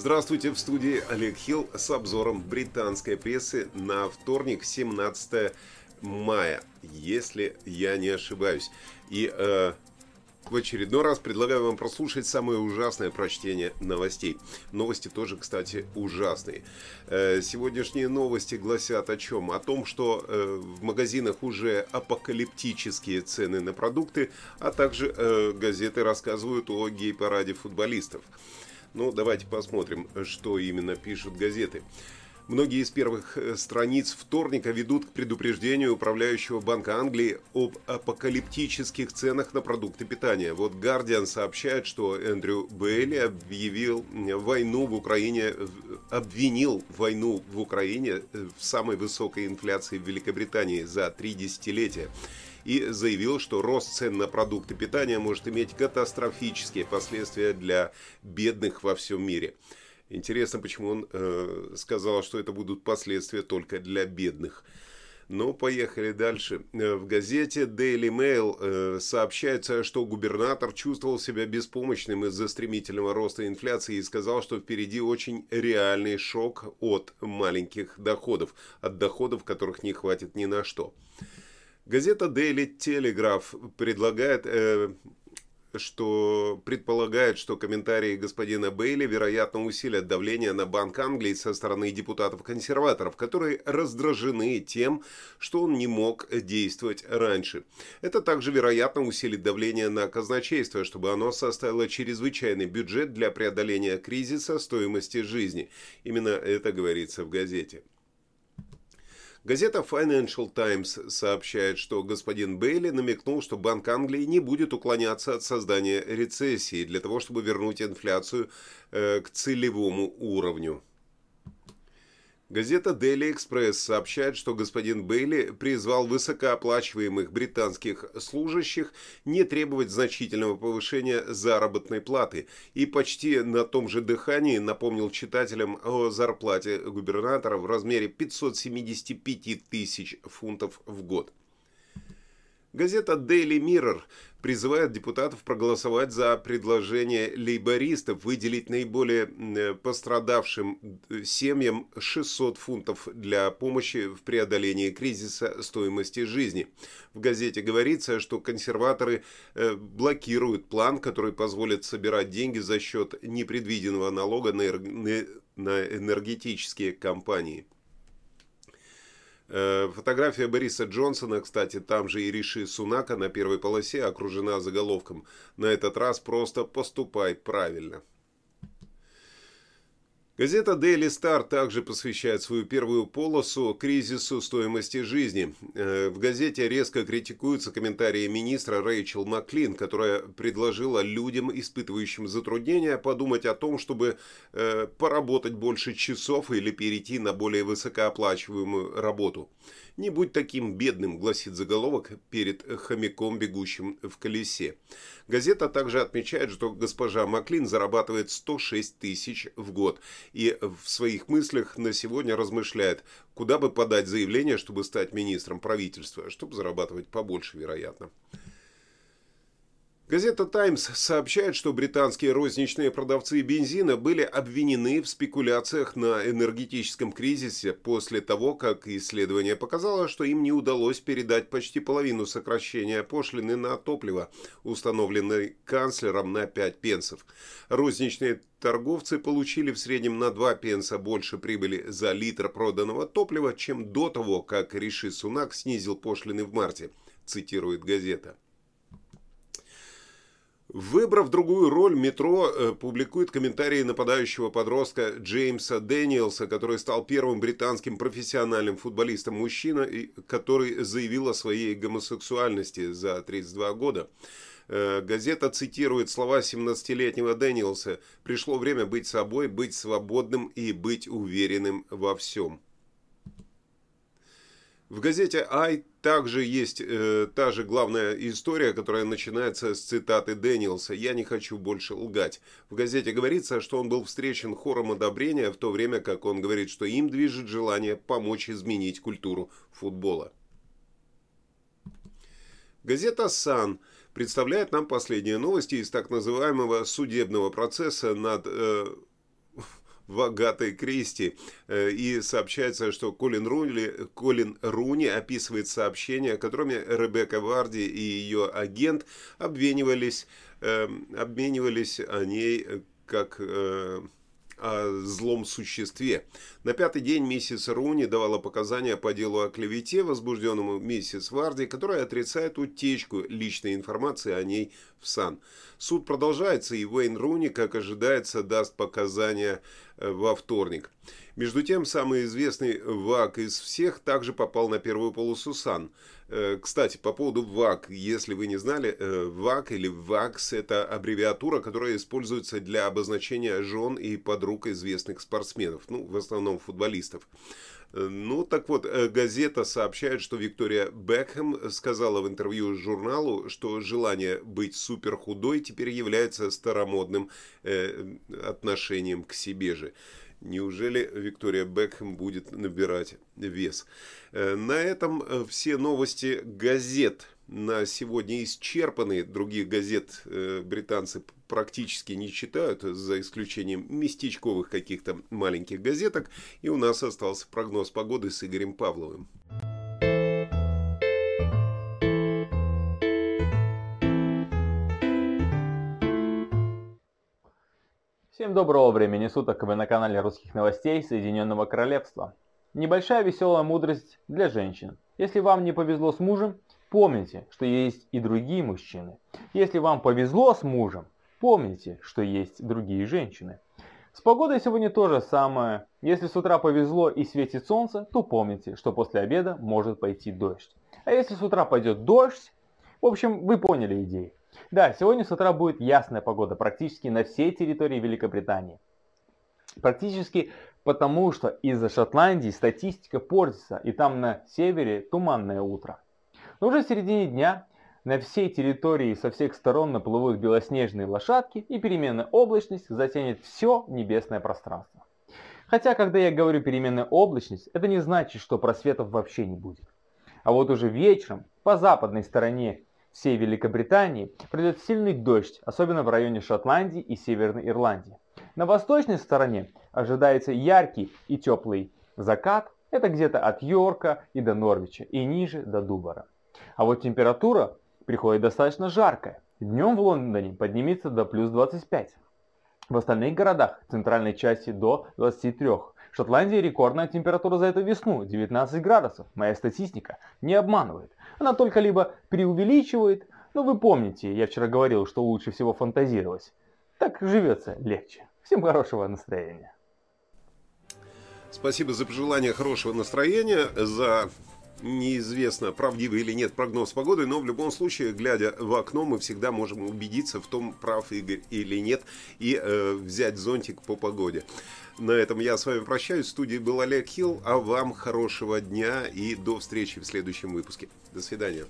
Здравствуйте, в студии Олег Хилл с обзором британской прессы на вторник, 17 мая, если я не ошибаюсь. И э, в очередной раз предлагаю вам прослушать самое ужасное прочтение новостей. Новости тоже, кстати, ужасные. Э, сегодняшние новости гласят о чем? О том, что э, в магазинах уже апокалиптические цены на продукты, а также э, газеты рассказывают о гей-параде футболистов. Ну, давайте посмотрим, что именно пишут газеты. Многие из первых э, страниц вторника ведут к предупреждению управляющего Банка Англии об апокалиптических ценах на продукты питания. Вот Guardian сообщает, что Эндрю Бейли объявил войну в Украине, обвинил войну в Украине в самой высокой инфляции в Великобритании за три десятилетия и заявил, что рост цен на продукты питания может иметь катастрофические последствия для бедных во всем мире. Интересно, почему он э, сказал, что это будут последствия только для бедных. Но поехали дальше. Э, в газете Daily Mail э, сообщается, что губернатор чувствовал себя беспомощным из-за стремительного роста инфляции и сказал, что впереди очень реальный шок от маленьких доходов, от доходов, которых не хватит ни на что. Газета Daily Telegraph предлагает, э, что предполагает, что комментарии господина Бейли, вероятно, усилят давление на Банк Англии со стороны депутатов-консерваторов, которые раздражены тем, что он не мог действовать раньше. Это также, вероятно, усилит давление на казначейство, чтобы оно составило чрезвычайный бюджет для преодоления кризиса стоимости жизни. Именно это говорится в газете. Газета Financial Times сообщает, что господин Бейли намекнул, что Банк Англии не будет уклоняться от создания рецессии для того, чтобы вернуть инфляцию э, к целевому уровню. Газета Daily Express сообщает, что господин Бейли призвал высокооплачиваемых британских служащих не требовать значительного повышения заработной платы и почти на том же дыхании напомнил читателям о зарплате губернатора в размере 575 тысяч фунтов в год. Газета Daily Mirror призывает депутатов проголосовать за предложение лейбористов выделить наиболее э, пострадавшим э, семьям 600 фунтов для помощи в преодолении кризиса стоимости жизни. В газете говорится, что консерваторы э, блокируют план, который позволит собирать деньги за счет непредвиденного налога на энергетические компании. Э, фотография Бориса Джонсона, кстати, там же и Риши Сунака на первой полосе окружена заголовком «На этот раз просто поступай правильно». Газета Daily Star также посвящает свою первую полосу кризису стоимости жизни. Э, в газете резко критикуются комментарии министра Рэйчел Маклин, которая предложила людям, испытывающим затруднения, подумать о том, чтобы э, поработать больше часов или перейти на более высокооплачиваемую работу. «Не будь таким бедным», гласит заголовок перед хомяком, бегущим в колесе. Газета также отмечает, что госпожа Маклин зарабатывает 106 тысяч в год и в своих мыслях на сегодня размышляет, куда бы подать заявление, чтобы стать министром правительства, чтобы зарабатывать побольше, вероятно. Газета «Таймс» сообщает, что британские розничные продавцы бензина были обвинены в спекуляциях на энергетическом кризисе после того, как исследование показало, что им не удалось передать почти половину сокращения пошлины на топливо, установленной канцлером на 5 пенсов. Розничные торговцы получили в среднем на 2 пенса больше прибыли за литр проданного топлива, чем до того, как Риши Сунак снизил пошлины в марте, цитирует газета. Выбрав другую роль, «Метро» э, публикует комментарии нападающего подростка Джеймса Дэниелса, который стал первым британским профессиональным футболистом-мужчина, который заявил о своей гомосексуальности за 32 года. Э, газета цитирует слова 17-летнего Дэниелса «Пришло время быть собой, быть свободным и быть уверенным во всем». В газете «Ай» также есть э, та же главная история, которая начинается с цитаты Дэниелса «Я не хочу больше лгать». В газете говорится, что он был встречен хором одобрения, в то время как он говорит, что им движет желание помочь изменить культуру футбола. Газета «Сан» представляет нам последние новости из так называемого судебного процесса над... Э, в Агатой Кристи. Э, и сообщается, что Колин Руни, Колин Руни описывает сообщения, которыми Ребекка Варди и ее агент обвинивались, э, обменивались о ней как э, о злом существе. На пятый день миссис Руни давала показания по делу о клевете, возбужденному миссис Варди, которая отрицает утечку личной информации о ней в САН. Суд продолжается, и Уэйн Руни, как ожидается, даст показания э, во вторник. Между тем, самый известный ВАК из всех также попал на первую полосу САН. Э, кстати, по поводу ВАК, если вы не знали, э, ВАК или ВАКС – это аббревиатура, которая используется для обозначения жен и подруг известных спортсменов, ну, в основном футболистов. Э, ну, так вот, газета сообщает, что Виктория Бекхэм сказала в интервью журналу, что желание быть супер худой теперь является старомодным э, отношением к себе же. Неужели Виктория Бекхэм будет набирать вес? Э, на этом э, все новости газет на сегодня исчерпаны. Других газет э, британцы практически не читают, за исключением местечковых каких-то маленьких газеток. И у нас остался прогноз погоды с Игорем Павловым. Всем доброго времени суток, вы на канале русских новостей Соединенного Королевства. Небольшая веселая мудрость для женщин. Если вам не повезло с мужем, помните, что есть и другие мужчины. Если вам повезло с мужем, помните, что есть другие женщины. С погодой сегодня то же самое. Если с утра повезло и светит солнце, то помните, что после обеда может пойти дождь. А если с утра пойдет дождь, в общем, вы поняли идею. Да, сегодня с утра будет ясная погода практически на всей территории Великобритании. Практически потому, что из-за Шотландии статистика портится, и там на севере туманное утро. Но уже в середине дня на всей территории со всех сторон наплывут белоснежные лошадки, и переменная облачность затянет все небесное пространство. Хотя, когда я говорю переменная облачность, это не значит, что просветов вообще не будет. А вот уже вечером по западной стороне всей Великобритании придет сильный дождь, особенно в районе Шотландии и Северной Ирландии. На восточной стороне ожидается яркий и теплый закат, это где-то от Йорка и до Норвича, и ниже до Дубара. А вот температура приходит достаточно жаркая. Днем в Лондоне поднимется до плюс 25. В остальных городах центральной части до 23. В Шотландии рекордная температура за эту весну 19 градусов. Моя статистика не обманывает. Она только либо преувеличивает, но вы помните, я вчера говорил, что лучше всего фантазировать. Так живется легче. Всем хорошего настроения. Спасибо за пожелание хорошего настроения, за неизвестно, правдивый или нет прогноз погоды, но в любом случае, глядя в окно, мы всегда можем убедиться в том, прав Игорь или нет, и э, взять зонтик по погоде. На этом я с вами прощаюсь. В студии был Олег Хилл, а вам хорошего дня и до встречи в следующем выпуске. До свидания.